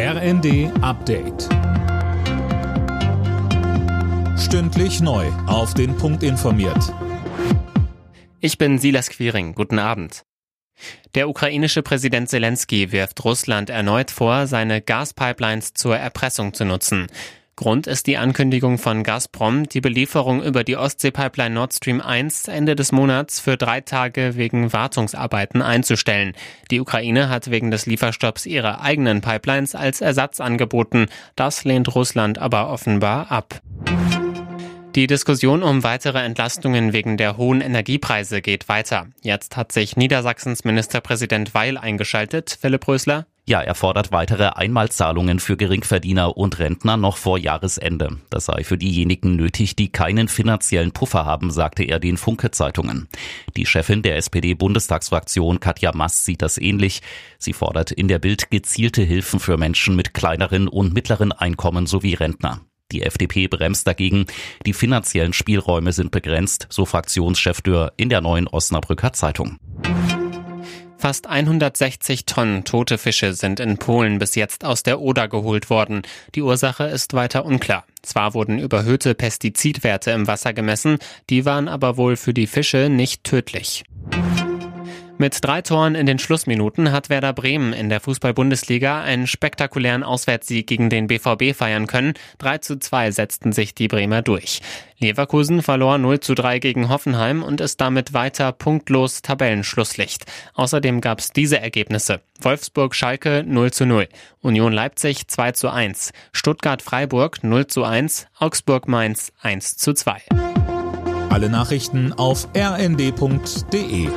RND Update. Stündlich neu. Auf den Punkt informiert. Ich bin Silas Quiring. Guten Abend. Der ukrainische Präsident Zelensky wirft Russland erneut vor, seine Gaspipelines zur Erpressung zu nutzen. Grund ist die Ankündigung von Gazprom, die Belieferung über die Ostseepipeline Nord Stream 1 Ende des Monats für drei Tage wegen Wartungsarbeiten einzustellen. Die Ukraine hat wegen des Lieferstopps ihre eigenen Pipelines als Ersatz angeboten. Das lehnt Russland aber offenbar ab. Die Diskussion um weitere Entlastungen wegen der hohen Energiepreise geht weiter. Jetzt hat sich Niedersachsens Ministerpräsident Weil eingeschaltet. Philipp Rösler. Ja, er fordert weitere Einmalzahlungen für Geringverdiener und Rentner noch vor Jahresende. Das sei für diejenigen nötig, die keinen finanziellen Puffer haben, sagte er den Funke-Zeitungen. Die Chefin der SPD-Bundestagsfraktion Katja Mass sieht das ähnlich. Sie fordert in der Bild gezielte Hilfen für Menschen mit kleineren und mittleren Einkommen sowie Rentner. Die FDP bremst dagegen. Die finanziellen Spielräume sind begrenzt, so Fraktionschef Dürr in der neuen Osnabrücker Zeitung. Fast 160 Tonnen tote Fische sind in Polen bis jetzt aus der Oder geholt worden. Die Ursache ist weiter unklar. Zwar wurden überhöhte Pestizidwerte im Wasser gemessen, die waren aber wohl für die Fische nicht tödlich. Mit drei Toren in den Schlussminuten hat Werder Bremen in der Fußball-Bundesliga einen spektakulären Auswärtssieg gegen den BVB feiern können. 3 zu 2 setzten sich die Bremer durch. Leverkusen verlor 0 zu 3 gegen Hoffenheim und ist damit weiter punktlos Tabellenschlusslicht. Außerdem gab es diese Ergebnisse. Wolfsburg-Schalke 0 zu 0, Union Leipzig 2 zu 1, Stuttgart-Freiburg 0 zu 1, Augsburg-Mainz 1 zu 2. Alle Nachrichten auf rnd.de